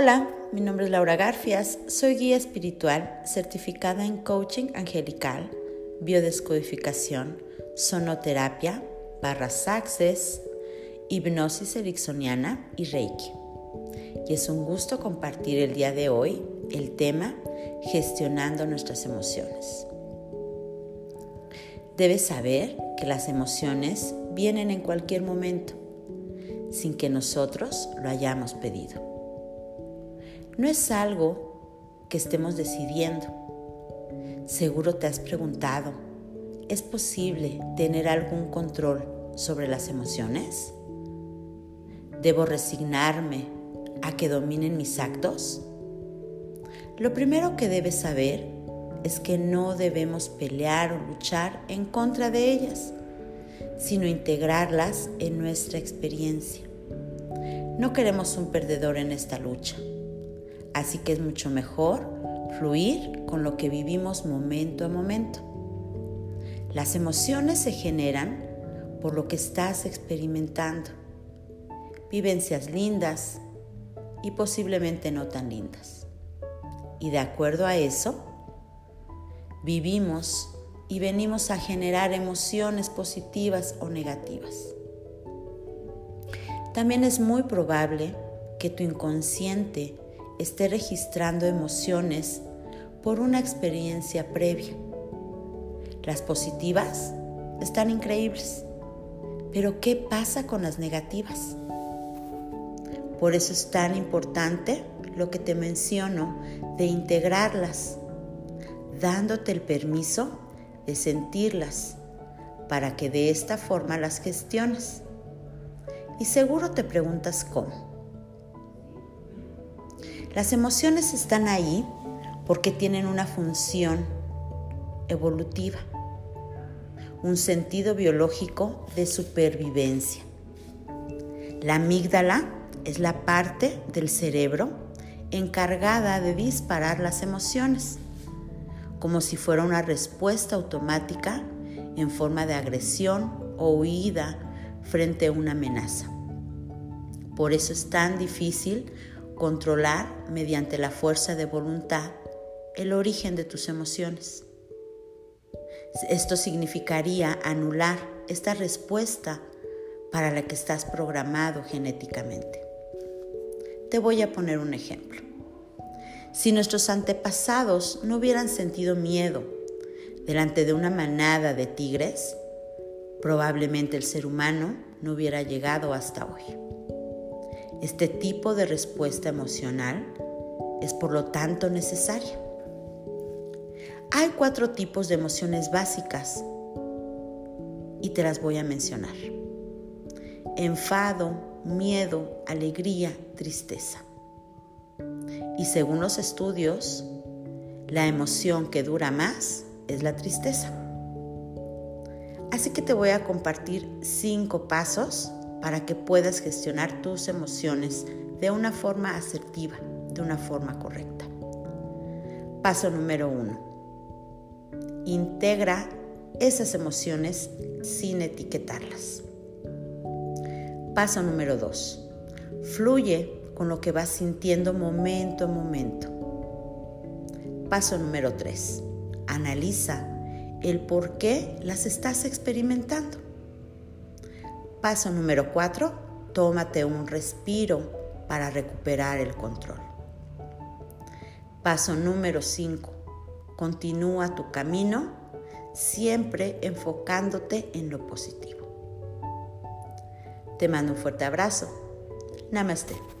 Hola, mi nombre es Laura Garfias, soy guía espiritual certificada en coaching angelical, biodescodificación, sonoterapia, barras access, hipnosis ericksoniana y reiki. Y es un gusto compartir el día de hoy el tema gestionando nuestras emociones. Debes saber que las emociones vienen en cualquier momento, sin que nosotros lo hayamos pedido. No es algo que estemos decidiendo. Seguro te has preguntado, ¿es posible tener algún control sobre las emociones? ¿Debo resignarme a que dominen mis actos? Lo primero que debes saber es que no debemos pelear o luchar en contra de ellas, sino integrarlas en nuestra experiencia. No queremos un perdedor en esta lucha, así que es mucho mejor fluir con lo que vivimos momento a momento. Las emociones se generan por lo que estás experimentando, vivencias lindas y posiblemente no tan lindas. Y de acuerdo a eso, vivimos y venimos a generar emociones positivas o negativas. También es muy probable que tu inconsciente esté registrando emociones por una experiencia previa. Las positivas están increíbles, pero ¿qué pasa con las negativas? Por eso es tan importante lo que te menciono de integrarlas dándote el permiso de sentirlas para que de esta forma las gestiones. Y seguro te preguntas cómo. Las emociones están ahí porque tienen una función evolutiva, un sentido biológico de supervivencia. La amígdala es la parte del cerebro encargada de disparar las emociones como si fuera una respuesta automática en forma de agresión o huida frente a una amenaza. Por eso es tan difícil controlar mediante la fuerza de voluntad el origen de tus emociones. Esto significaría anular esta respuesta para la que estás programado genéticamente. Te voy a poner un ejemplo. Si nuestros antepasados no hubieran sentido miedo delante de una manada de tigres, probablemente el ser humano no hubiera llegado hasta hoy. Este tipo de respuesta emocional es por lo tanto necesaria. Hay cuatro tipos de emociones básicas y te las voy a mencionar. Enfado, miedo, alegría, tristeza. Y según los estudios, la emoción que dura más es la tristeza. Así que te voy a compartir cinco pasos para que puedas gestionar tus emociones de una forma asertiva, de una forma correcta. Paso número uno. Integra esas emociones sin etiquetarlas. Paso número dos. Fluye con lo que vas sintiendo momento a momento. Paso número 3. Analiza el por qué las estás experimentando. Paso número 4. Tómate un respiro para recuperar el control. Paso número 5. Continúa tu camino siempre enfocándote en lo positivo. Te mando un fuerte abrazo. Namaste.